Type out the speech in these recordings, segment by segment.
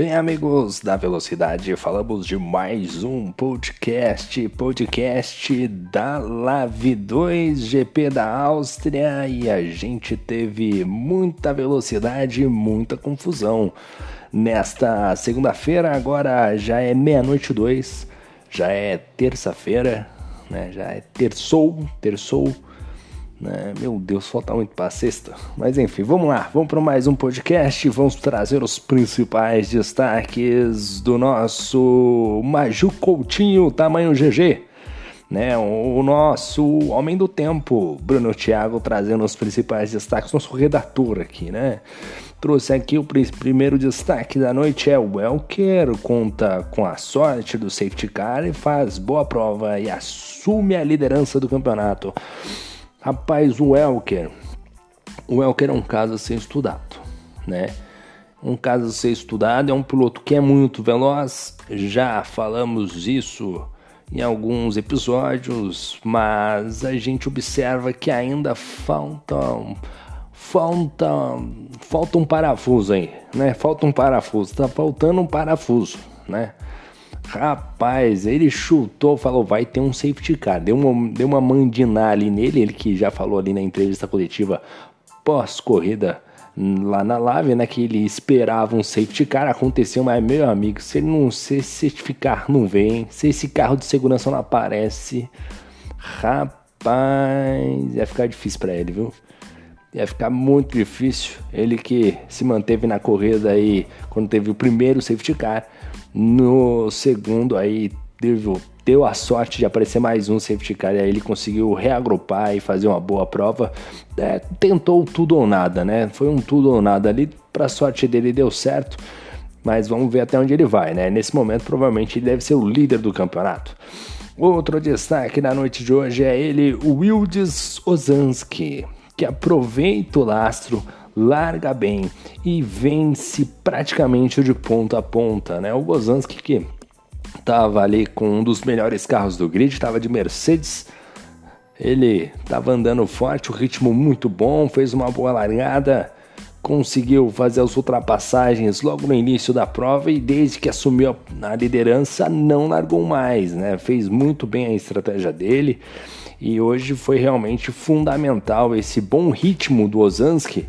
Bem, amigos da Velocidade, falamos de mais um podcast, podcast da Lave 2 GP da Áustria e a gente teve muita velocidade e muita confusão. Nesta segunda-feira, agora já é meia-noite 2, já é terça-feira, né? Já é terçou, terçou né? Meu Deus, falta muito para sexta. Mas enfim, vamos lá, vamos para mais um podcast. Vamos trazer os principais destaques do nosso Maju Coutinho, tamanho GG. Né, o nosso homem do tempo, Bruno Thiago, trazendo os principais destaques, nosso redator aqui, né? Trouxe aqui o primeiro destaque da noite é o Elker, conta com a sorte do safety car e faz boa prova e assume a liderança do campeonato. Rapaz, o Elker. O Elker é um caso a ser estudado, né? Um caso a ser estudado, é um piloto que é muito veloz, já falamos isso em alguns episódios, mas a gente observa que ainda falta falta falta um parafuso aí, né? Falta um parafuso, tá faltando um parafuso, né? Rapaz, ele chutou, falou, vai ter um safety car. Deu uma, deu uma mandina ali nele, ele que já falou ali na entrevista coletiva pós-corrida lá na Lave, né, que ele esperava um safety car, aconteceu, mas meu amigo, se ele não se certificar não vem, se esse carro de segurança não aparece, rapaz, ia ficar difícil para ele, viu? Ia ficar muito difícil. Ele que se manteve na corrida aí quando teve o primeiro safety car, no segundo aí deu, deu a sorte de aparecer mais um safety car e aí ele conseguiu reagrupar e fazer uma boa prova. É, tentou tudo ou nada, né? Foi um tudo ou nada ali. Para sorte dele deu certo, mas vamos ver até onde ele vai, né? Nesse momento provavelmente ele deve ser o líder do campeonato. Outro destaque da noite de hoje é ele, Wildes Ozanski, que aproveita o lastro larga bem e vence praticamente de ponta a ponta, né? O Gozanski que estava ali com um dos melhores carros do grid, estava de Mercedes. Ele estava andando forte, o ritmo muito bom, fez uma boa largada, conseguiu fazer as ultrapassagens logo no início da prova e desde que assumiu a liderança não largou mais, né? Fez muito bem a estratégia dele e hoje foi realmente fundamental esse bom ritmo do Ozanski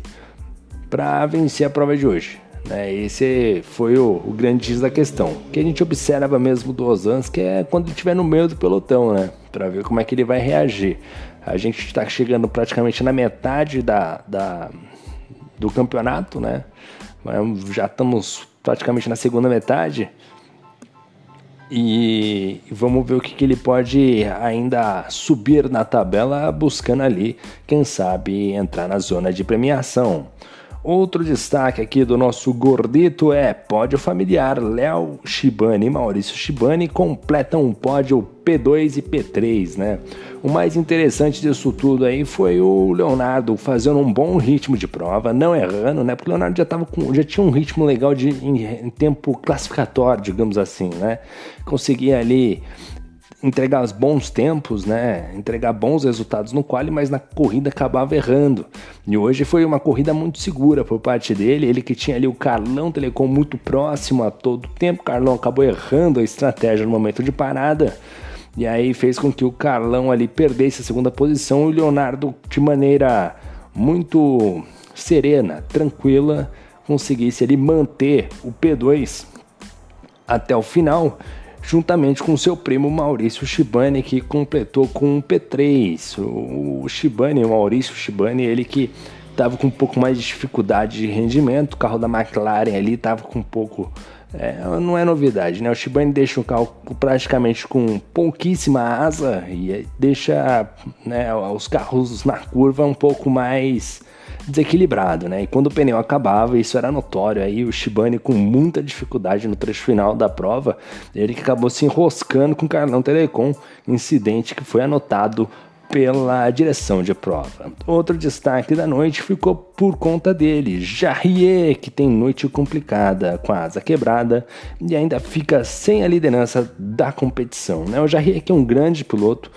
para vencer a prova de hoje. Né? Esse foi o, o grande X da questão. O que a gente observa mesmo do Ozanski é quando ele estiver no meio do pelotão, né? Para ver como é que ele vai reagir. A gente está chegando praticamente na metade da, da, do campeonato, né? Já estamos praticamente na segunda metade. E vamos ver o que, que, ele pode ainda subir na tabela, buscando ali, quem sabe, entrar na zona de premiação. Outro destaque aqui do nosso gordito é pódio familiar. Léo Shibani e Maurício Shibani completam um pódio P2 e P3, né? O mais interessante disso tudo aí foi o Leonardo fazendo um bom ritmo de prova, não errando, né? Porque o Leonardo já, tava com, já tinha um ritmo legal de, em, em tempo classificatório, digamos assim, né? Conseguia ali entregar bons tempos, né? Entregar bons resultados no quali, mas na corrida acabava errando. E hoje foi uma corrida muito segura por parte dele. Ele que tinha ali o Carlão Telecom muito próximo a todo tempo. Carlão acabou errando a estratégia no momento de parada. E aí fez com que o Carlão ali perdesse a segunda posição e o Leonardo, de maneira muito serena, tranquila, conseguisse ali manter o P2 até o final juntamente com seu primo Maurício Shibani, que completou com um P3. O Shibani, o Maurício Shibani, ele que estava com um pouco mais de dificuldade de rendimento, o carro da McLaren ali estava com um pouco. É, não é novidade, né? O Shibani deixa o carro praticamente com pouquíssima asa e deixa né, os carros na curva um pouco mais desequilibrado, né? E quando o pneu acabava, isso era notório. Aí o Shibane com muita dificuldade no trecho final da prova, ele que acabou se enroscando com o Carlão Telecom, incidente que foi anotado pela direção de prova. Outro destaque da noite ficou por conta dele, Jarrier, que tem noite complicada, com a asa quebrada e ainda fica sem a liderança da competição. Né? O Jarrier que é um grande piloto,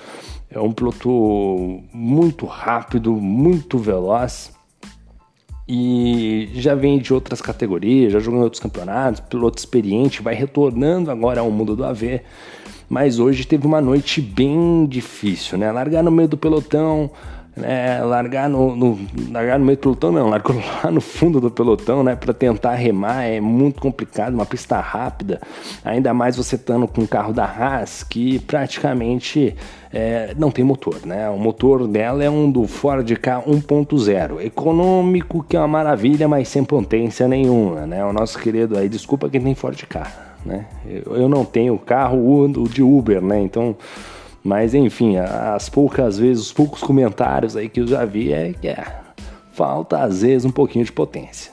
é um piloto muito rápido, muito veloz, e já vem de outras categorias, já jogou em outros campeonatos, piloto experiente, vai retornando agora ao mundo do AV. Mas hoje teve uma noite bem difícil, né? Largar no meio do pelotão, né, largar no, no, largar no meio do pelotão não, largou lá no fundo do pelotão, né, para tentar remar é muito complicado, uma pista rápida, ainda mais você estando com um carro da Haas que praticamente é, não tem motor, né, o motor dela é um do Ford K 1.0, econômico que é uma maravilha, mas sem potência nenhuma, né, o nosso querido aí, desculpa quem tem Ford K, né, eu, eu não tenho carro de Uber, né, então mas enfim, as poucas vezes, os poucos comentários aí que eu já vi é que é, falta às vezes um pouquinho de potência.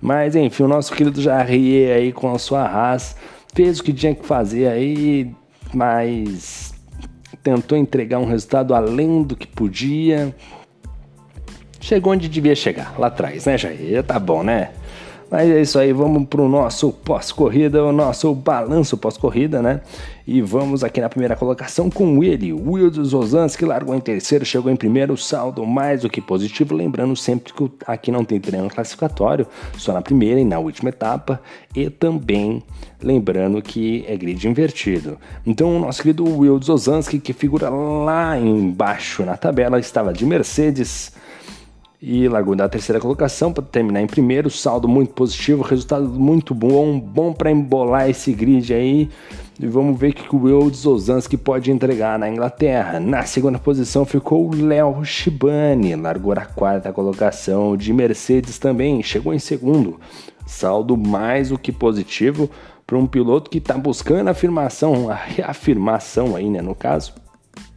Mas enfim, o nosso querido Jarrier aí com a sua raça fez o que tinha que fazer aí, mas tentou entregar um resultado além do que podia. Chegou onde devia chegar, lá atrás, né, Jair? Tá bom, né? Mas é isso aí, vamos para o nosso pós-corrida, o nosso balanço pós-corrida, né? E vamos aqui na primeira colocação com ele, Wildes Zozans, que largou em terceiro, chegou em primeiro, saldo mais do que positivo. Lembrando sempre que aqui não tem treino classificatório, só na primeira e na última etapa. E também lembrando que é grid invertido. Então, o nosso querido Will Zozanski, que figura lá embaixo na tabela, estava de Mercedes e largou da terceira colocação para terminar em primeiro, saldo muito positivo, resultado muito bom, bom para embolar esse grid aí. E vamos ver o que o Will Zozanski pode entregar na Inglaterra. Na segunda posição ficou o Léo Shibani, largou na quarta colocação de Mercedes também, chegou em segundo. Saldo mais do que positivo para um piloto que está buscando a afirmação, a reafirmação aí, né, no caso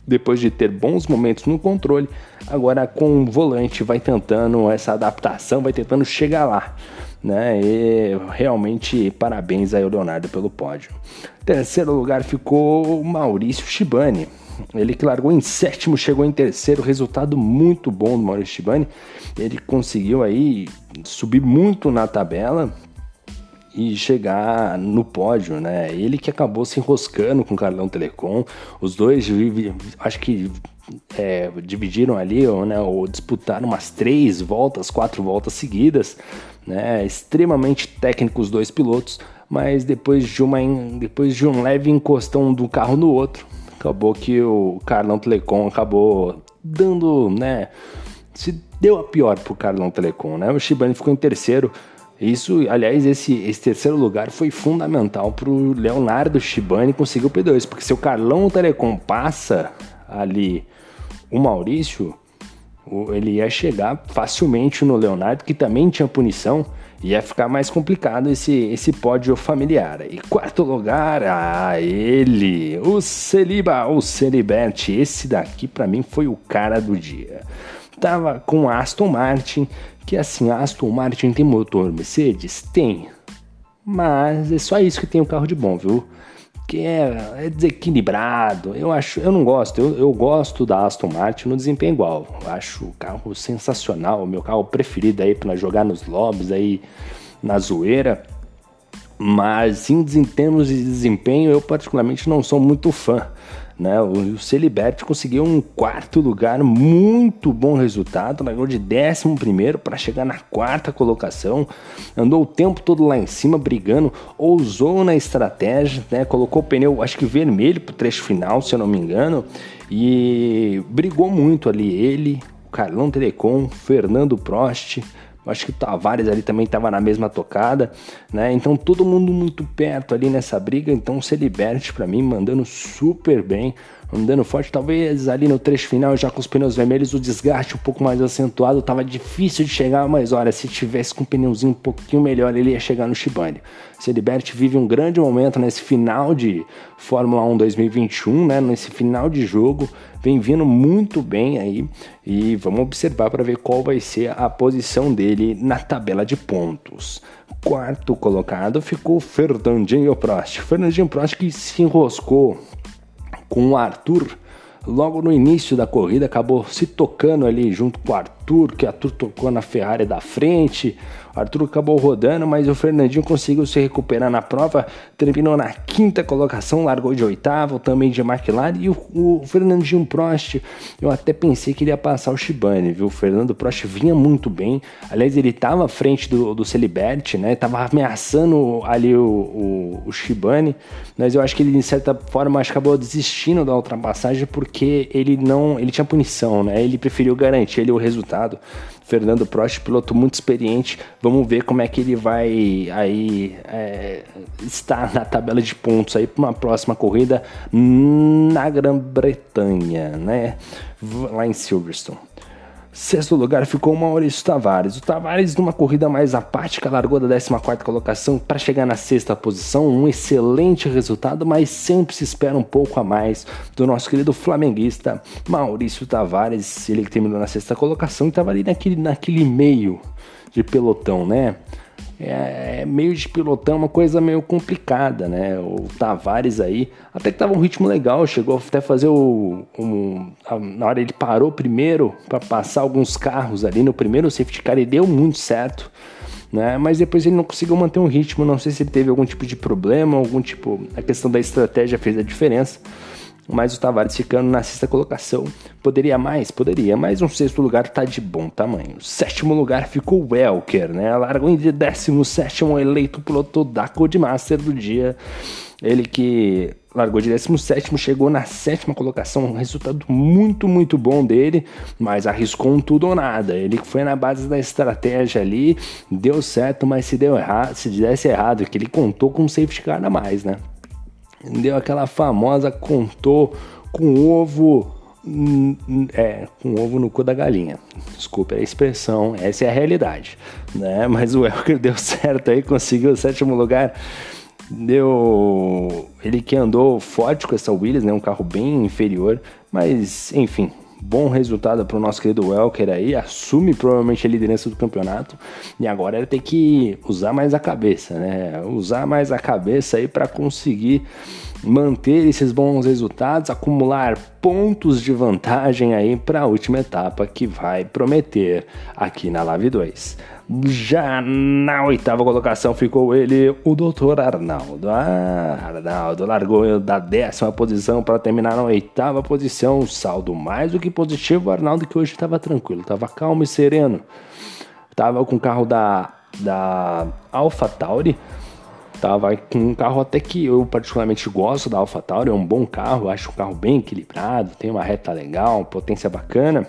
depois de ter bons momentos no controle, agora com o volante vai tentando essa adaptação, vai tentando chegar lá. Né? E realmente parabéns aí ao Leonardo pelo pódio. Terceiro lugar ficou o Maurício Shibani. Ele que largou em sétimo, chegou em terceiro, resultado muito bom do Maurício Shibani. Ele conseguiu aí subir muito na tabela, e chegar no pódio, né? Ele que acabou se enroscando com o Carlão Telecom, os dois acho que é, dividiram ali, ou, né, ou disputaram umas três voltas, quatro voltas seguidas, né? Extremamente técnicos os dois pilotos, mas depois de uma depois de um leve encostão do carro no outro, acabou que o Carlão Telecom acabou dando, né? Se deu a pior pro Carlão Telecom, né? O Shibane ficou em terceiro isso, aliás, esse, esse terceiro lugar foi fundamental para o Leonardo Shibani conseguir o P2, porque se o Carlão Telecom passa ali o Maurício, ele ia chegar facilmente no Leonardo, que também tinha punição, ia ficar mais complicado esse, esse pódio familiar. E quarto lugar, ah, ele, o Celiba, o Celiberte, esse daqui para mim foi o cara do dia. Tava com Aston Martin, que assim, a Aston Martin tem motor Mercedes? Tem. Mas é só isso que tem o um carro de bom, viu? Que é, é, desequilibrado. Eu acho, eu não gosto. Eu, eu gosto da Aston Martin no desempenho igual. Eu acho o carro sensacional, o meu carro preferido aí para jogar nos lobbies aí na zoeira. Mas em termos de desempenho, eu particularmente não sou muito fã. Né? O, Celibert conseguiu um quarto lugar, muito bom resultado, largou de 11 para chegar na quarta colocação, andou o tempo todo lá em cima brigando, ousou na estratégia, né? colocou o pneu, acho que vermelho para o trecho final, se eu não me engano, e brigou muito ali. Ele, o Carlão Telecom, Fernando Prost, Acho que o Tavares ali também estava na mesma tocada, né? Então todo mundo muito perto ali nessa briga. Então o Celiberte para mim mandando super bem andando forte, talvez ali no trecho final, já com os pneus vermelhos, o desgaste um pouco mais acentuado, tava difícil de chegar, mas olha, se tivesse com um pneuzinho um pouquinho melhor, ele ia chegar no Shibane. Celibert vive um grande momento nesse final de Fórmula 1 2021, né, nesse final de jogo, vem vindo muito bem aí e vamos observar para ver qual vai ser a posição dele na tabela de pontos. Quarto colocado ficou Fernandinho Prost. Fernandinho Prost que se enroscou com o Arthur logo no início da corrida, acabou se tocando ali junto com o Arthur que Arthur tocou na Ferrari da frente. Arthur acabou rodando, mas o Fernandinho conseguiu se recuperar na prova, terminou na quinta colocação, largou de oitavo, também de McLaren. E o, o Fernandinho Prost, eu até pensei que ele ia passar o Shibane, viu? O Fernando Prost vinha muito bem. Aliás, ele estava à frente do, do Celiberti, né? Tava ameaçando ali o, o, o Shibane, mas eu acho que ele, de certa forma, acabou desistindo da ultrapassagem porque ele não. ele tinha punição, né? Ele preferiu garantir ele o resultado. Fernando Prost, piloto muito experiente. Vamos ver como é que ele vai aí é, estar na tabela de pontos aí para uma próxima corrida na Grã-Bretanha, né? Lá em Silverstone. Sexto lugar ficou o Maurício Tavares. O Tavares, numa corrida mais apática, largou da 14 colocação para chegar na sexta posição. Um excelente resultado, mas sempre se espera um pouco a mais do nosso querido flamenguista Maurício Tavares. Ele que terminou na sexta colocação e estava ali naquele, naquele meio de pelotão, né? É, é, meio de pilotão, uma coisa meio complicada, né? O Tavares aí, até que tava um ritmo legal, chegou até fazer o. Um, a, na hora ele parou primeiro para passar alguns carros ali no primeiro safety car e deu muito certo. Né? Mas depois ele não conseguiu manter um ritmo, não sei se ele teve algum tipo de problema, algum tipo. A questão da estratégia fez a diferença mas o Tavares ficando na sexta colocação. Poderia mais? Poderia, mas um sexto lugar tá de bom tamanho. Sétimo lugar ficou o Welker, né? Largou em 17 eleito piloto da Codemaster do dia. Ele que largou de 17, chegou na sétima colocação, um resultado muito, muito bom dele, mas arriscou um tudo ou nada. Ele foi na base da estratégia ali, deu certo, mas se deu errado, se desse errado, que ele contou com um safety car a mais, né? Deu aquela famosa contou com ovo é, com ovo no cu da galinha. Desculpe a expressão, essa é a realidade, né? Mas o Elker deu certo aí, conseguiu o sétimo lugar. Deu, ele que andou forte com essa Williams, né? Um carro bem inferior, mas enfim, bom resultado para o nosso querido Welker aí, assume provavelmente a liderança do campeonato e agora ele tem que usar mais a cabeça, né? Usar mais a cabeça aí para conseguir manter esses bons resultados, acumular pontos de vantagem aí para a última etapa que vai prometer aqui na Live 2. Já na oitava colocação ficou ele, o Dr. Arnaldo. Ah, Arnaldo largou da décima posição para terminar na oitava posição. Saldo mais do que positivo. Arnaldo que hoje estava tranquilo, estava calmo e sereno. Estava com o carro da, da Alpha Tauri Tava com um carro até que eu particularmente gosto da AlphaTauri, é um bom carro, acho um carro bem equilibrado, tem uma reta legal, potência bacana.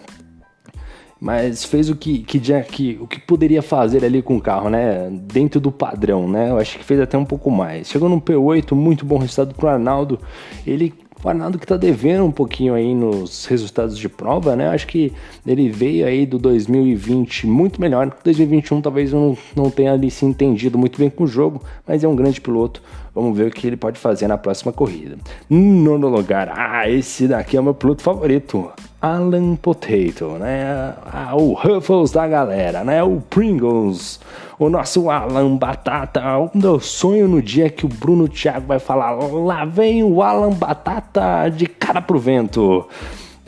Mas fez o que, que, que, o que poderia fazer ali com o carro, né? Dentro do padrão, né? Eu acho que fez até um pouco mais. Chegou no P8, muito bom resultado pro Arnaldo. Ele o Arnaldo que tá devendo um pouquinho aí nos resultados de prova, né? Acho que ele veio aí do 2020 muito melhor. 2021 talvez não, não tenha ali se entendido muito bem com o jogo, mas é um grande piloto. Vamos ver o que ele pode fazer na próxima corrida. Nono lugar, ah, esse daqui é o meu piloto favorito. Alan Potato, né? Ah, o Ruffles da galera, né? O Pringles, o nosso Alan Batata. O meu sonho no dia que o Bruno Thiago vai falar: lá vem o Alan Batata de cara pro vento.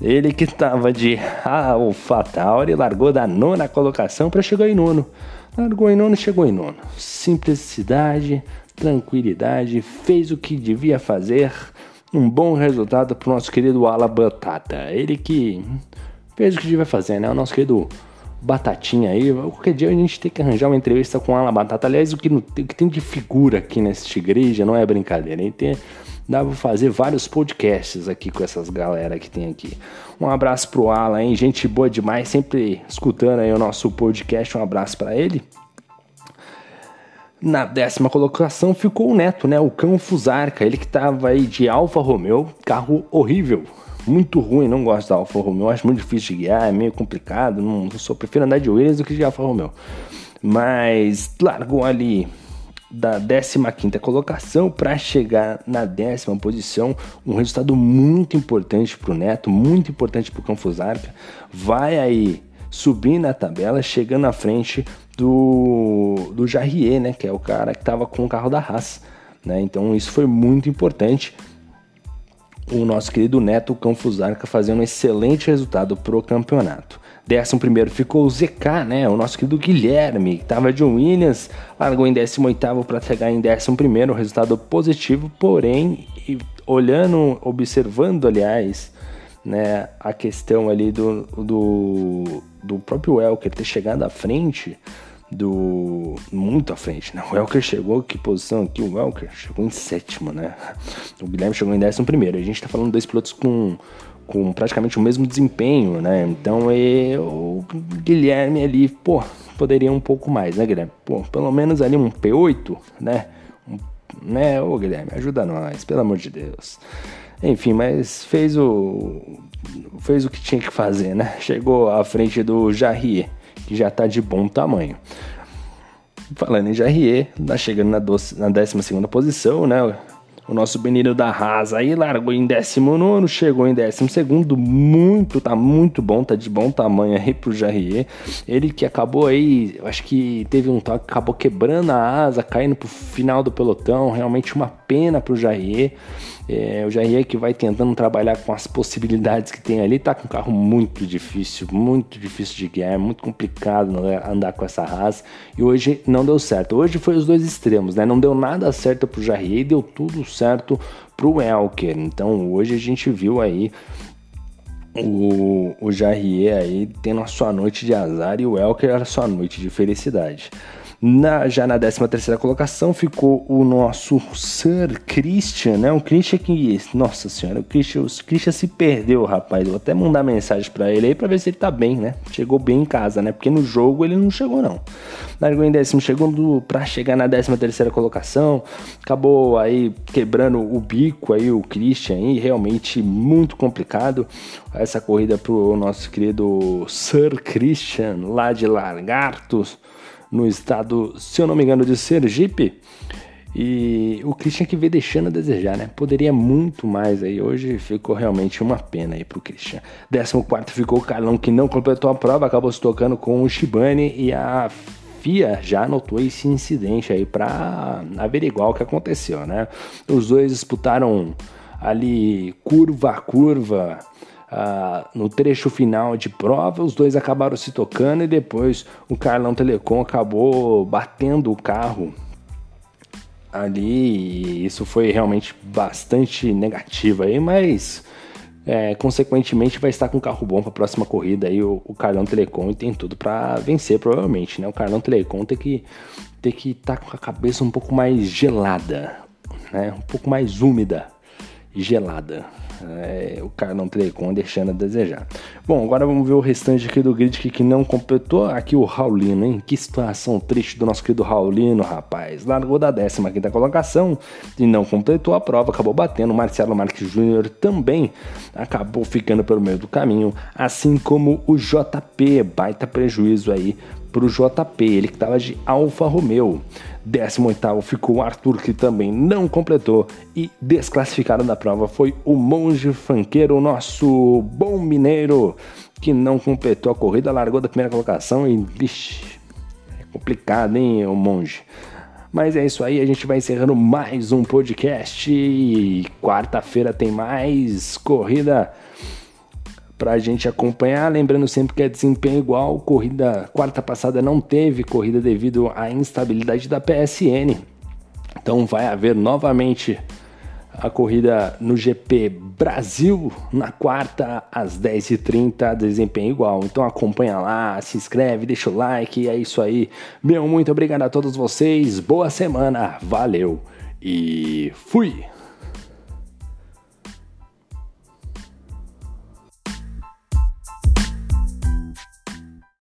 Ele que estava de AlphaTauri largou da nona colocação para chegar em nono. Largou em nono, chegou em nono. Simplicidade, tranquilidade, fez o que devia fazer um bom resultado para o nosso querido Ala Batata. Ele que fez o que devia fazer, né? O nosso querido Batatinha aí. Qualquer dia a gente tem que arranjar uma entrevista com o Ala Batata. Aliás, o que, o que tem de figura aqui nessa igreja não é brincadeira. Hein? Tem, dá pra fazer vários podcasts aqui com essas galera que tem aqui. Um abraço pro Ala, hein? Gente boa demais, sempre escutando aí o nosso podcast. Um abraço para ele. Na décima colocação ficou o Neto, né? O cão Fusarca, ele que tava aí de Alfa Romeo, carro horrível, muito ruim, não gosto da Alfa Romeo, acho muito difícil de guiar, é meio complicado, não, só prefiro andar de Williams do que de Alfa Romeo. Mas largou ali da 15ª colocação para chegar na décima posição, um resultado muito importante para o Neto, muito importante para o Cão Fusarca. Vai aí subir na tabela, chegando na frente do, do Jarrier, né? Que é o cara que estava com o carro da Haas. Né? Então isso foi muito importante. O nosso querido Neto Campos Arca fazendo um excelente resultado pro campeonato. Décimo primeiro ficou o ZK, né? O nosso querido Guilherme, que estava de Williams, largou em 18 para chegar em décimo primeiro, resultado positivo, porém, olhando, observando, aliás, né, a questão ali do, do, do próprio Elker ter chegado à frente, do muito à frente, né? O Elker chegou, que posição aqui? O Elker chegou em sétimo, né? O Guilherme chegou em décimo primeiro. A gente tá falando dois pilotos com, com praticamente o mesmo desempenho, né? Então e, o Guilherme ali, pô, poderia um pouco mais, né, Guilherme? Pô, pelo menos ali um P8, né? Um, né? Ô, Guilherme, ajuda nós, pelo amor de Deus. Enfim, mas fez o fez o que tinha que fazer, né? Chegou à frente do Jarrier que já está de bom tamanho. Falando em Jarrier, tá chegando na, doce, na 12 posição, né? O nosso menino da Haas aí largou em 19, chegou em 12, muito, tá muito bom, tá de bom tamanho aí pro Jarrier. Ele que acabou aí, acho que teve um toque, acabou quebrando a asa, caindo pro final do pelotão, realmente uma pena pro Jarrier. É, o Jair que vai tentando trabalhar com as possibilidades que tem ali, tá com um carro muito difícil, muito difícil de guiar, muito complicado né, andar com essa raça. E hoje não deu certo. Hoje foi os dois extremos, né? Não deu nada certo pro Jair e deu tudo certo pro Elker. Então hoje a gente viu aí o, o Jarrier aí tendo a sua noite de azar e o Elker a sua noite de felicidade. Na, já na 13 terceira colocação ficou o nosso Sir Christian, né? O Christian que, nossa senhora, o Christian, o Christian se perdeu, rapaz. Vou até mandar mensagem para ele aí para ver se ele tá bem, né? Chegou bem em casa, né? Porque no jogo ele não chegou não. Largou em décimo, chegou para chegar na 13 terceira colocação, acabou aí quebrando o bico aí o Christian aí, realmente muito complicado essa corrida pro nosso querido Sir Christian lá de Largartos no estado, se eu não me engano, de Sergipe. E o Christian que veio deixando a desejar, né? Poderia muito mais aí. Hoje ficou realmente uma pena aí pro Christian. 14 ficou o Carlão que não completou a prova, acabou se tocando com o Shibane e a FIA já anotou esse incidente aí para averiguar o que aconteceu, né? Os dois disputaram ali curva a curva ah, no trecho final de prova, os dois acabaram se tocando e depois o Carlão Telecom acabou batendo o carro ali. E isso foi realmente bastante negativo aí, mas é, consequentemente vai estar com carro bom para a próxima corrida aí o, o Carlão Telecom e tem tudo para vencer provavelmente, né? O Carlão Telecom tem que ter que estar tá com a cabeça um pouco mais gelada, né? Um pouco mais úmida gelada. É, o Carlão Telecom deixando a desejar. Bom, agora vamos ver o restante aqui do grid que, que não completou. Aqui o Raulino, hein? Que situação triste do nosso querido Raulino, rapaz. Largou da 15 colocação e não completou a prova, acabou batendo. Marcelo Marques Júnior também acabou ficando pelo meio do caminho, assim como o JP. Baita prejuízo aí para o JP, ele que estava de Alfa Romeo. 18 ficou Arthur, que também não completou. E desclassificado da prova foi o Monge Fanqueiro, nosso bom mineiro, que não completou a corrida, largou da primeira colocação e. Vixe, é complicado, hein, o Monge. Mas é isso aí, a gente vai encerrando mais um podcast. Quarta-feira tem mais corrida para a gente acompanhar. Lembrando sempre que é desempenho igual. Corrida quarta passada não teve corrida devido à instabilidade da PSN. Então vai haver novamente a corrida no GP Brasil na quarta às 10h30, desempenho igual. Então acompanha lá, se inscreve, deixa o like, é isso aí. Meu, muito obrigado a todos vocês, boa semana, valeu e fui!